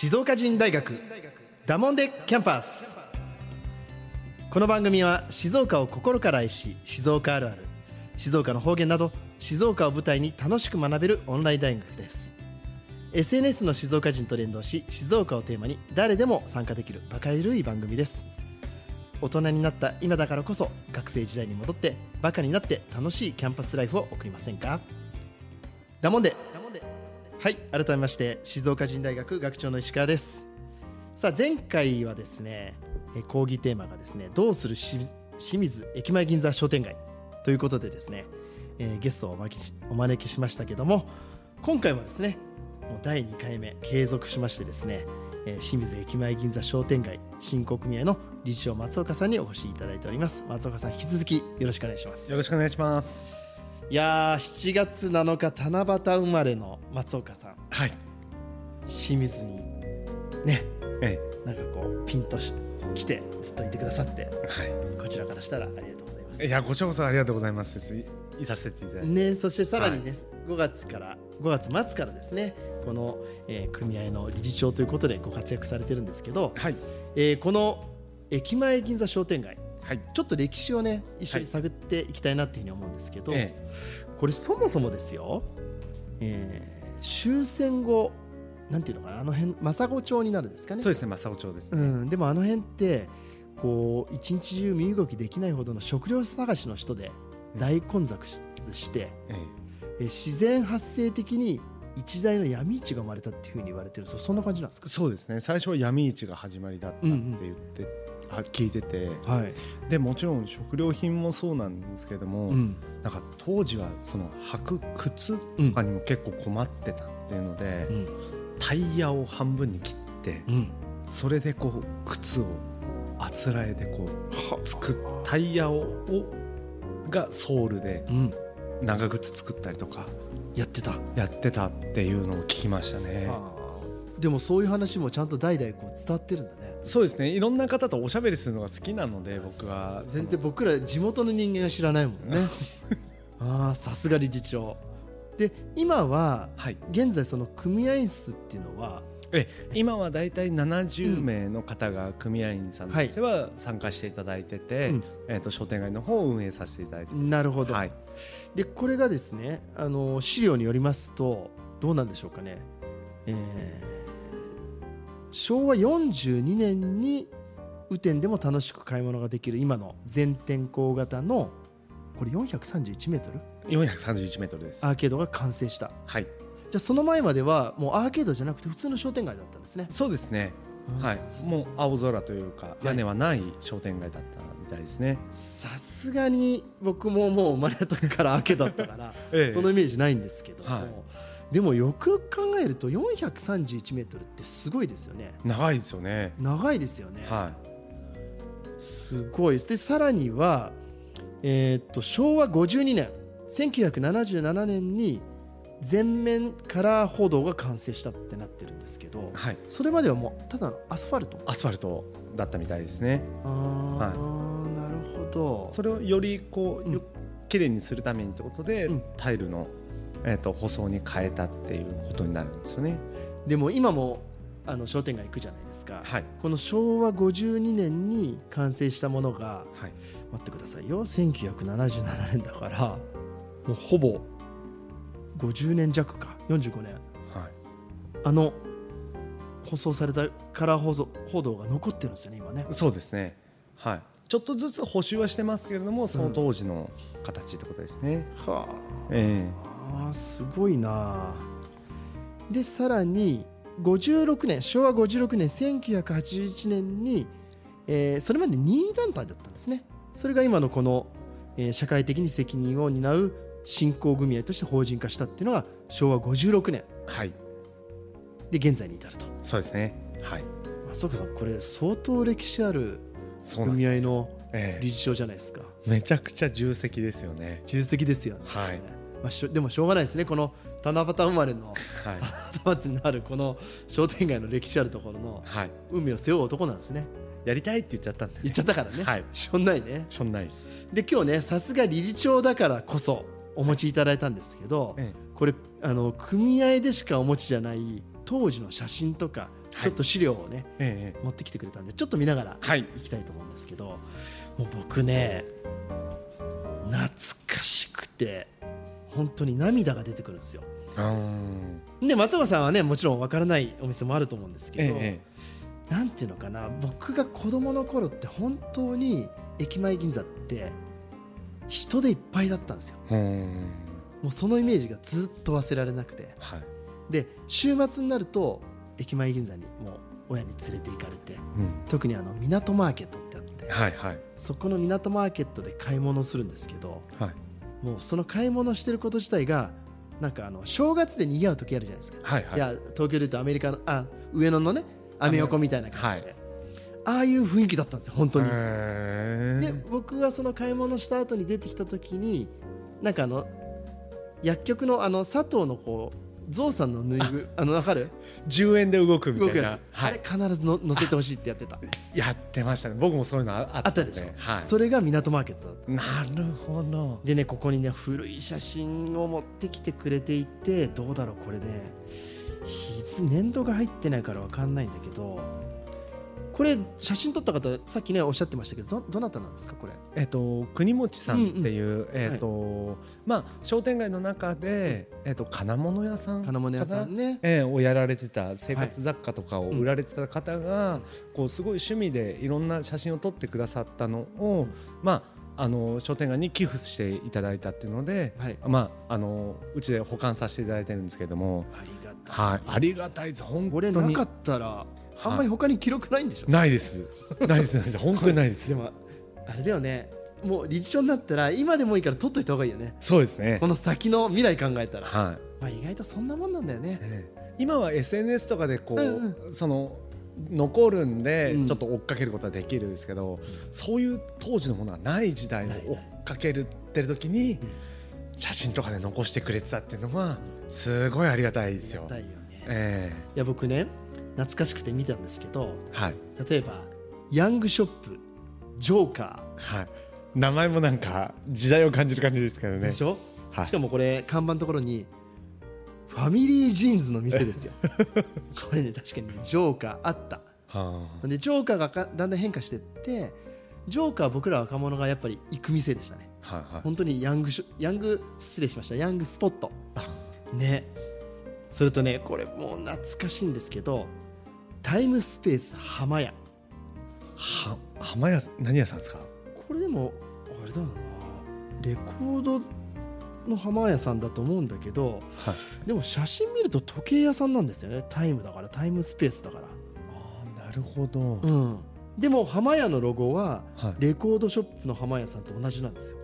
静岡人大学ダモンデキャンパス。この番組は静岡を心から愛し静岡あるある静岡の方言など静岡を舞台に楽しく学べるオンライン大学です。SNS の静岡人と連動し静岡をテーマに誰でも参加できるバカゆるい番組です。大人になった今だからこそ学生時代に戻ってバカになって楽しいキャンパスライフを送りませんか？だもんではい改めまして静岡人大学学長の石川です。さあ前回はですねえ講義テーマがですねどうするし清水駅前銀座商店街ということでですね、えーゲストをお招きしお招きしましたけども今回もですねもう第2回目継続しましてですね、えー清水駅前銀座商店街振興組合の理事長松岡さんにお越しいただいております。松岡さん引き続きよろしくお願いします。よろしくお願いします。いやー7月7日七夕生まれの松岡さんはい。清水にねえなんかこうピンとし来てずっといてくださってえ、はこちらからしたらありがとうございますい。いや、こちらこそありがとうございます。いいさせていただいて。ね、そしてさらにね、5月から5月末からですねこの、えー組合の理事長ということでご活躍されてるんですけど、はい。えーこの駅前銀座商店街はい。ちょっと歴史をね一緒に探っていきたいなっていうふうに思うんですけど、えこれそもそもですよ、えー終戦後なんていうのかなあの辺政子町になるんですかね。えそうですね、正雄町ですね。うん、でもあの辺ってこう一日中身動きできないほどの食料探しの人で大混雑して、ええ。自然発生的に一大の闇市が生まれたっていうふうに言われてる。そそんな感じなんですか？え、そうですね。最初は闇市が始まりだったって言って、あ聞いてて、はい、でもちろん食料品もそうなんですけれども、うん。なんか当時はその履く靴とかにも結構困ってたっていうので、うん。タイヤを半分に切って、うん、それでこう靴をあつらえでこう作っタイヤををがソールでうん、長靴作ったりとかやってた、やってたっていうのを聞きましたね。でもそういう話もちゃんと代々こう伝わってるんだねそうですね。いろんな方とおしゃべりするのが好きなので僕は。全然僕ら地元の人間が知らないもんね。ああさすが理事長。で今ははい。現在その組合数っていうのはえ今はだいたい70名の方が組合員さんとしては参加していただいてて、うん。えー、と商店街の方を運営させていただいて。なるほど、はい。でこれがですねあの資料によりますとどうなんでしょうかね、えー昭和42年に雨天でも楽しく買い物ができる今の全天候型のこれ431メートル？431メートルです。アーケードが完成した。はい。じゃあその前まではもうアーケードじゃなくて普通の商店街だったんですね。そうですね。はい。もう青空というか屋根はない商店街だったみたいですね、さすがに僕ももう生まれた時からアーケードだったから ええ。そのイメージないんですけども、はいでもよく考えると431メートルってすごいですよね。長いですよね。長いですよね、はすごいです。でさらには、えーっと昭和52年1977年に全面カラー歩道が完成したってなってるんですけどい、はい、それまではもうただのアスファルト？アスファルトだったみたいですね。ああ、なるほど。それをよりこう、うん。よ綺麗にするためにってことで、うん。タイルの、えー、と舗装に変えたっていうことになるんですよね。でも今もあの商店街行くじゃないですか、はい。この昭和52年に完成したものがはい。待ってくださいよ。1977年だからもうほぼ。50年弱か。45年。はい。あの舗装されたカラー舗装歩道が残ってるんですよね今ね。そうですね。はい。ちょっとずつ補修はしてますけれどもその当時の形ってことですね、はえああーすごいな。でさらに56年昭和56年1981年に、えーそれまで任意団体だったんですね。それが今のこの、えー社会的に責任を担う振興組合として法人化したっていうのが昭和56年。えはい。で現在に至ると。そうですね。はい。あそうかさんこれ相当歴史ある組合のえ理事長じゃないですか。えめちゃくちゃ重責ですよね。重責ですよね、はいまあ、しょでもしょうがないですね。この七夕生まれのはい。七夕になるこの商店街の歴史あるところのはい。海を背負う男なんですね。やりたいって言っちゃったんで、ね、言っちゃったからね、はい。しょんないね。そんないです。で今日ねさすが理事長だからこそお持ちいただいたんですけど、えこれあの組合でしかお持ちじゃない当時の写真とかはい。ちょっと資料をね、ええ持ってきてくれたんでちょっと見ながらはい。いきたいと思うんですけどもう僕ね懐かしくて本当に涙が出てくるんですよ。うんで松岡さんはねもちろん分からないお店もあると思うんですけど、えなんていうのかな僕が子供の頃って本当に駅前銀座って人でいっぱいだったんですよ。もうそのイメージがずっと忘れられなくて。はい。で週末になると駅前銀座にもう親に連れて行かれてうん。特にあの港マーケットってあってはいはい。そこの港マーケットで買い物するんですけどはいもうその買い物してること自体がなんかあの正月で賑わう時あるじゃないですか、はいはい。い、や東京でいうとアメリカのあ上野のねアメ横みたいな感じで、ああいう雰囲気だったんですよ本当に。で僕はその買い物した後に出てきた時になんかあの薬局のあの佐藤のこうゾウさんのぬいぐあ。の分かる？10円で動くみたいな。はい。れ必ずの乗せてほしいってやってた。やってましたね。僕もそういうのああったで。しょ、はい。それが港マーケットだった。なるほど。でねここにね古い写真を持ってきてくれていてどうだろうこれね。日付年度が入ってないから分かんないんだけどこれ写真撮った方さっきねおっしゃってましたけどどどなたなんですかこれ？えっと国持さんっていう、えっと、まあ商店街の中で、えっと金物屋さん金物屋さんね。えーをやられてた生活雑貨とかを売られてた方が、こうすごい趣味でいろんな写真を撮ってくださったのを、まああの商店街に寄付していただいたっていうので、はい。まああのうちで保管させていただいてるんですけども、ありがたい。はい、ありがたいです。本これ当になかったらあんまり他に記録ないんでしょ、ないです。ないです。ないです本当にないです。でもあれだよね。もう理事長になったら今でもいいから取っといた方がいいよね。そうですね。この先の未来考えたら、はい。まあ、意外とそんなもんなんだよね。ええ。今は SNS とかでこう、うんその残るんでうん。ちょっと追っかけることはできるんですけど、そういう当時のものはない時代を追っかけるってる時に写真とかで残してくれてたっていうのはすごいありがたいですよ。だよね。え。いや僕ね懐かしくて見たんですけどえはい。例えばヤングショップジョーカはい。名前もなんか時代を感じる感じですけどね。ーでし。ょ、はい。しかもこれ看板のところにファミリージーンズの店ですよ。これね確かにねジョーカーあった。はでジョーカーがかだんだん変化していってジョーカーは僕ら若者がやっぱり行く店でしたね。あはいはい。本当にヤングショヤング失礼しました。ヤングスポット。あ。ね。それとねこれもう懐かしいんですけどタイムスペース浜屋は浜屋何屋さんですか？これでもあれだなレコードの浜屋さんだと思うんだけどはい。でも写真見ると時計屋さんなんですよねタイムだからタイムスペースだからああなるほど。うんでも浜屋のロゴははい。レコードショップの浜屋さんと同じなんですよ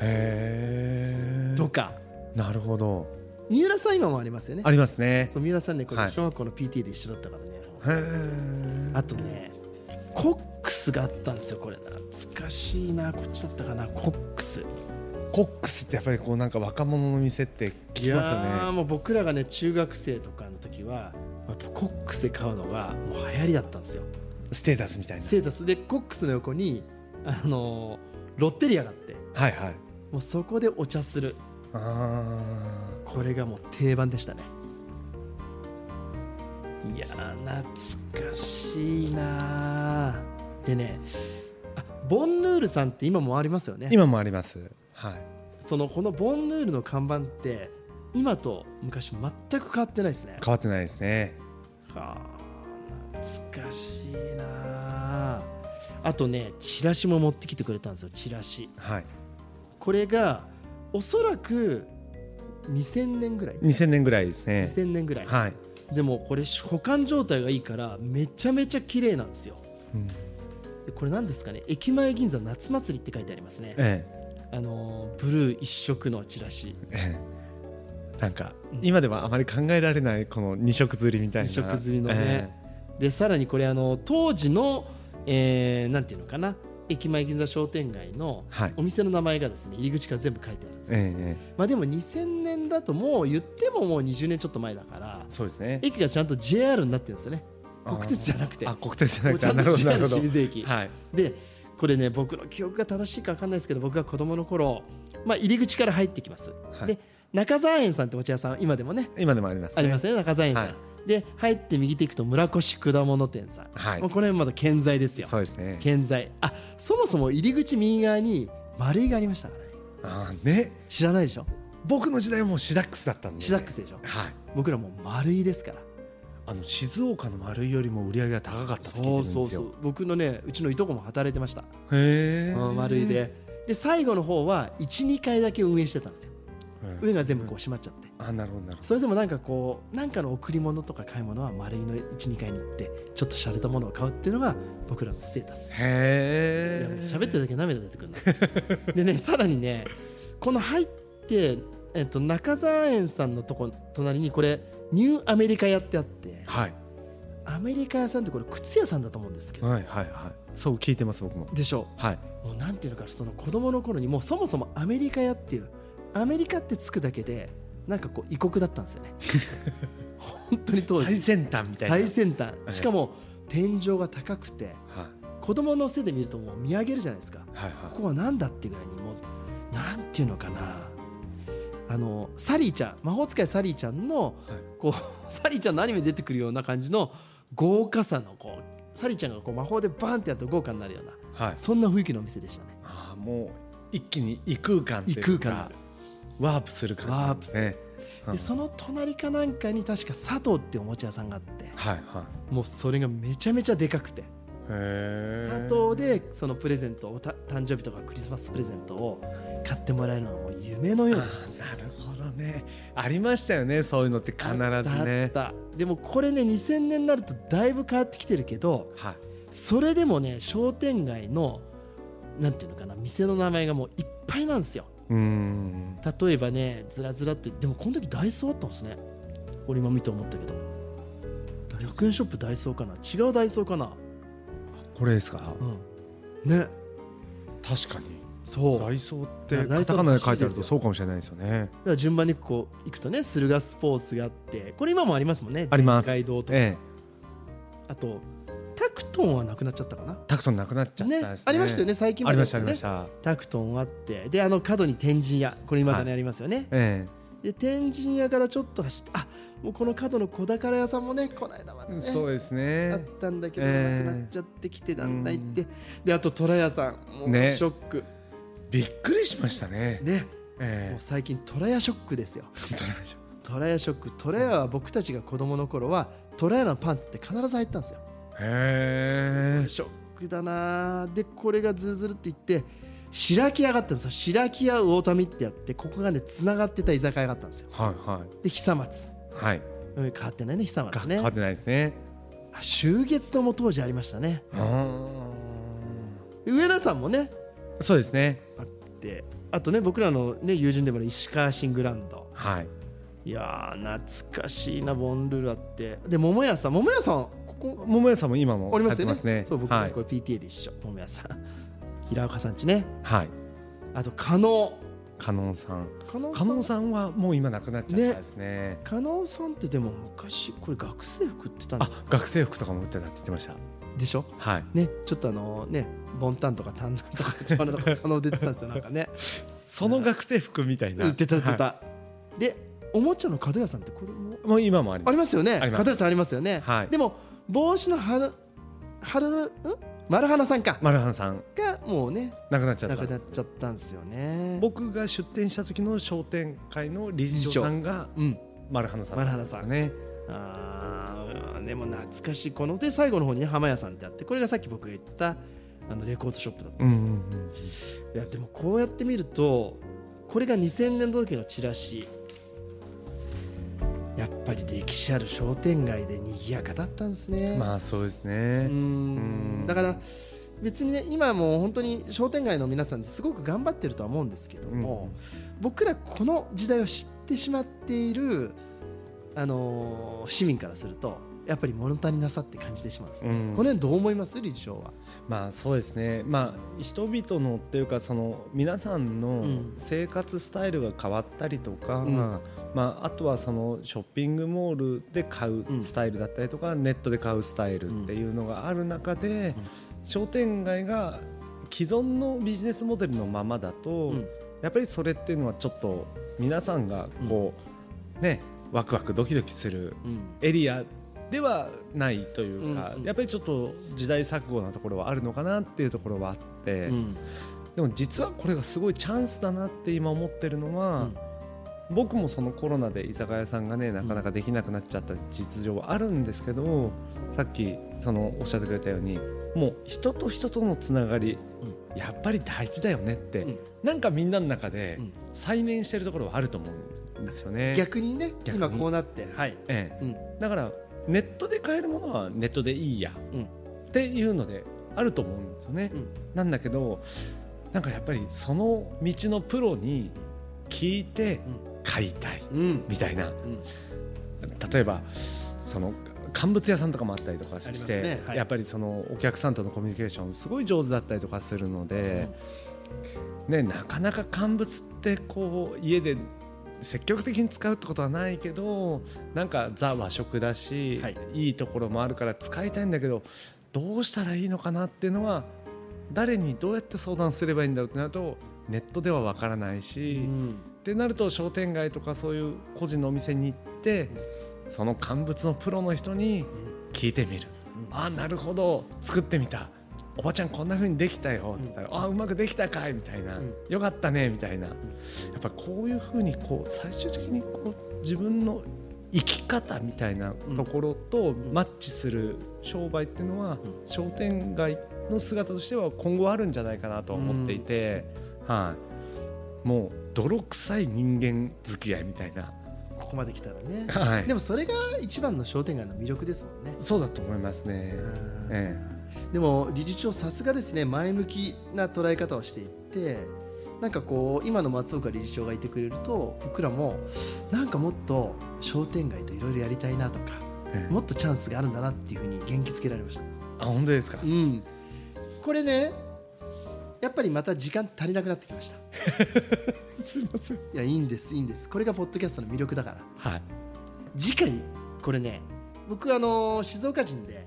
へえ。とかなるほど。三浦さん今もありますよねありますね。そう三浦さんねこれはい小学校の PT で一緒だったからね、へえ。あとねコックスがあったんですよこれ懐かしいなこっちだったかなコックス。コックスってやっぱりこうなんか若者の店って聞きますよいや。もう僕らがね中学生とかの時はコックスで買うのがもう流行りだったんですよ。ステータスみたいな。セータス。でコックスの横にあのーロッテリアがあって。はいはい。もうそこでお茶する。あこれがもう定番でしたねいやー懐かしいなーでねあボンヌールさんって今もありますよねー今もあります。はい。そのこのボンヌールの看板って今と昔全く変わってないですね変わってないですね。はあ懐かしいなああとねチラシも持ってきてくれたんですよチラシはい。これがおそらく2000年ぐらい2000年ぐらいですね。2000年ぐらい、はい。でもこれ保管状態がいいからめちゃめちゃ綺麗なんですよ。うん。でこれ何ですかね？駅前銀座夏祭りって書いてありますね。えあのーブルー一色のチラシ。え。え。え。なんかうん。今ではあまり考えられないこの二色釣りみたいな。二色釣りのね。でさらにこれあの当時の、えーなんていうのかな？駅前銀座商店街のはい。お店の名前がですね入り口から全部書いてあるんです、えええまあでも2000年だともう言ってももう20年ちょっと前だからえ。そうですね。駅がちゃんと JR になってるんですよね国鉄じゃなくてあ、国鉄じゃなくて、ちゃんと JR。清水駅、はい。でこれね僕の記憶が正しいか分かんないですけど僕が子供の頃、まあ、入り口から入ってきます、はいで中澤園さんってお茶屋さん今でもね今でもありますね。ありますね中澤園さん、はいで入って右手行くと村越果物店さん、はい。もうこの辺まだ健在ですよ。そうですね。健在。あそもそも入り口右側に丸いがありましたからね。あーね。知らないでしょ？僕の時代はもうシダックスだったんで。シダックスでしょ？はい。僕らもう丸いですから。あの静岡の丸いよりも売り上げが高かったそうそうそう。僕のねうちのいとこも働いてました、へえうん丸いで。で最後の方は12回だけ運営してたんですよ。うん上が全部こう閉まっちゃって。あなるほどなるほそれでもなんかこうなんかの贈り物とか買い物は丸いの12階に行ってちょっと洒落たものを買うっていうのが僕らのステータス。へえ喋ってるだけ涙出てくるな。でねさらにねこの入って、えっと、中澤園さんのとこ隣にこれニューアメリカ屋ってあってはい。アメリカ屋さんってこれ靴屋さんだと思うんですけど。はいはいはい。そう聞いてます僕も。でしょ。はい。もうなんていうのかその子供の頃にもうそもそもアメリカ屋っていうアメリカってつくだけでなんかこう異国だったんですよね。本当に当時。最先端みたいな。最先端。いしかも天井が高くては子供の背で見るともう見上げるじゃないですか。いはい。はここは何だっていうぐらいにもうなんていうのかな。あのサリーちゃん魔法使いサリーちゃんの、こうサリーちゃんのアニメに出てくるような感じの豪華さのこうサリーちゃんがこう魔法でバーンってやると豪華になるようないはい。そんな雰囲気のお店でしたね。あーもう一気に異空間異空間ワープする感じですねでその隣かなんかに確か佐藤っていうおもちゃ屋さんがあって。はいはい。もうそれがめちゃめちゃでかくて。佐藤でそのプレゼントおた誕生日とかクリスマスプレゼントを買ってもらえるのがもう夢のようでした。ねなるほどね。ありましたよねそういうのって必ずね。あった。でもこれね2000年になるとだいぶ変わってきてるけどはい。それでもね商店街のなんていうのかな店の名前がもういっぱいなんですようーん。例えばねずらずらってでもこの時ダイソーあったんですね。俺今見て思ったけど。100円ショップダイソーかな。違うダイソーかな。これですか？うん。ね。確かに。そう。だダイソーってカタカナで書いてあるとそうかもしれないですよね。から順番にこう行くとね駿河スポーツがあってこれ今もありますもんね。あります。街道とか、ええ。あとタクトンはなくなっちゃったかな。タクトンなくなっちゃったねですね。ありましたよね最近ありましたありました。タクトンあってであの角に天神屋これ今だねありますよね、えで天神屋からちょっと走ってあもうこの角の小宝屋さんもねこの間までねえそうですあねったんだけど、ええ。なくなっちゃってきてだんだん行って。であと虎屋さんもうね。ショック。びっくりしましたね。ね。もうえ最近虎屋ショックですよ。え虎屋ショック。虎屋は僕たちが子供の頃は虎屋のパンツって必ず入ったんですよへえショックだなでこれがずるずるっていって白木屋があったんですよ。白木屋魚民ってやってここがねつながってた居酒屋があったんですよ。はいはい。で久松。はい。うん変わってないね久が松ね。変わってないですね。あ秋月堂も当時ありましたね。あ上田さんもねーそうですね。あって。あとね僕らの、ね、友人でもある石川新グランド。はい。いやー懐かしいなボンルールあって。で桃屋さん。桃屋さんここ桃屋さんも今もありますよね。ね。そう僕、はい。これ PTA で一緒。桃屋さん。平岡さんちね。はい。あと加納。加納さん。加納さん。はもう今なくなっちゃったですね。加納さんってでも昔これ学生服ってたんあ学生服とかも売ってたって言ってました。でしょ？はい。ねちょっとあのねボンタンとかタンナンとか長男とか加納出てたんですよ。なんかね。その学生服みたいな。売ってた売ってた、はでおもちゃの角屋さんってこれも？いもう今もあります。ありますよね。角屋さんありますよね、はい。でも帽子の春春ん？丸花さんか、マルハンさん。がもうねなくなっちゃった。なくなっちゃったんですよね。僕が出店した時の商店会の理事長さんがうん。マルハナさん。マルハナさん。ねあーでも懐かしい。こので最後の方にね浜屋さんってあってこれがさっき僕が言ったあのレコードショップだったうんうんうんいやでもこうやって見るとこれが2000年の時のチラシやっぱり歴史ある商店街で賑やかだったんですね。まあそうですうねん。だから別にね今もう本当に商店街の皆さんってすごく頑張ってるとは思うんですけども、僕らこの時代を知ってしまっている、あのー市民からするとやっぱり物足りなさって感じてしまうんですね。うん。この辺どう思います？理事長は。まあそうですね。まあ人々のっていうかその皆さんのうん。生活スタイルが変わったりとか、うん。まあ、あとはそのショッピングモールで買うスタイルだったりとか、ネットで買うスタイルっていうのがある中で、商店街が既存のビジネスモデルのままだと、うん。やっぱりそれっていうのはちょっと皆さんがこう、ねワクワクドキドキするうん。エリアではないというか、うんうん。やっぱりちょっと時代錯誤なところはあるのかなっていうところはあって、うん。でも実はこれがすごいチャンスだなって今思ってるのは、僕もそのコロナで居酒屋さんがねなかなかできなくなっちゃった実情はあるんですけどさっきそのおっしゃってくれたようにもう人と人とのつながり、やっぱり大事だよねって、うん。なんかみんなの中でうん。再燃してるところはあると思うんですよね。逆にね今こうなってはい。ええ。うん。だからネットで買えるものはネットでいいや、うん。っていうのであると思うんですよね。うん。なんだけどなんかやっぱりその道のプロに聞いて買いたいうん。みたいな。うん。例えばその乾物屋さんとかもあったりとかして、ね。はい。やっぱりそのお客さんとのコミュニケーションすごい上手だったりとかするので、ね、なかなか乾物ってこう家で積極的に使うってことはないけどなんかザ和食だし、はい。い、いところもあるから使いたいんだけどどうしたらいいのかなっていうのは誰にどうやって相談すればいいんだろうってなるとネットではわからないし、うん。ってなると商店街とかそういう個人のお店に行ってその乾物のプロの人に聞いてみる、うん。あなるほど。作ってみたおばちゃんこんな風にできたよって言ったら、あうまくできたかいみたいな、うんよかったねみたいな、やっぱこういう風にこう最終的にこう自分の生き方みたいなところとマッチする商売っていうのは、商店街の姿としては今後あるんじゃないかなと思っていて、はい、もう泥臭い人間付き合いみたいな、ここまで来たらね。はい、でもそれが一番の商店街の魅力ですもんね。そうだと思いますね。うんえでも理事長さすがですね前向きな捉え方をしていってなんかこう今の松岡理事長がいてくれると僕らもなんかもっと商店街といろいろやりたいなとかええもっとチャンスがあるんだなっていうふうに元気づけられましたあ本当ですか？う。んこれねやっぱりまた時間足りなくなってきました すみません。いやいいんですいいんですこれがポッドキャストの魅力だからはい。次回これね僕あの静岡人で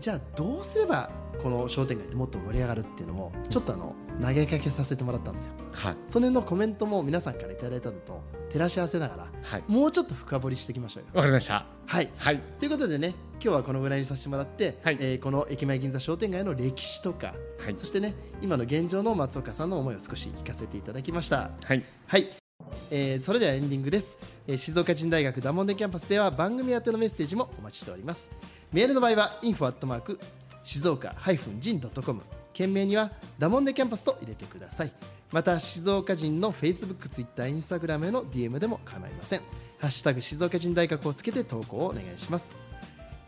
じゃあどうすればこの商店街ってもっと盛り上がるっていうのをちょっとあの投げかけさせてもらったんですよはい。その辺のコメントも皆さんからいただいたのと照らし合わせながらはい。もうちょっと深掘りしていきましょうよわかりました。はいはい。ということでね今日はこのぐらいにさせてもらって、はいえーこの駅前銀座商店街の歴史とかはいそ。してね今の現状の松岡さんの思いを少し聞かせていただきましたはい。はい、えーそれではエンディングです、えー静岡人大学ダモンデキャンパスでは番組宛てのメッセージもお待ちしておりますメールの場合は info 静岡 -jin.com 件名にはダモンデキャンパスと入れてください。また静岡人の Facebook、Twitter、Instagram への DM でも構いません。ハッシュタグ静岡人大学をつけて投稿をお願いします。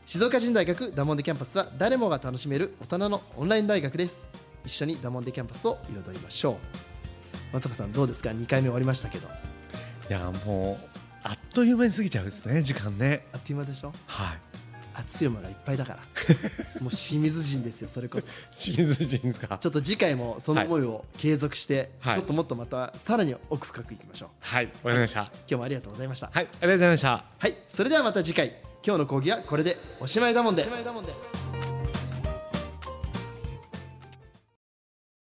静岡人大学ダモンデキャンパスは誰もが楽しめる大人のオンライン大学です。一緒にダモンデキャンパスを彩りましょう。松岡さんどうですか？2回目終わりましたけど。いやもうあっという間に過ぎちゃうですね時間ね。あっという間でしょ？はい。熱い馬がいっぱいだから もう清水人ですよそれこそ清水人ですか？ちょっと次回もその思いを継続して、はいちょっともっとまたさらに奥深くいきましょうはい。わかりました。今日もありがとうございましたはい。ありがとうございました。はいそれではまた次回今日の講義はこれでおしまいだもんでおしまいだもんで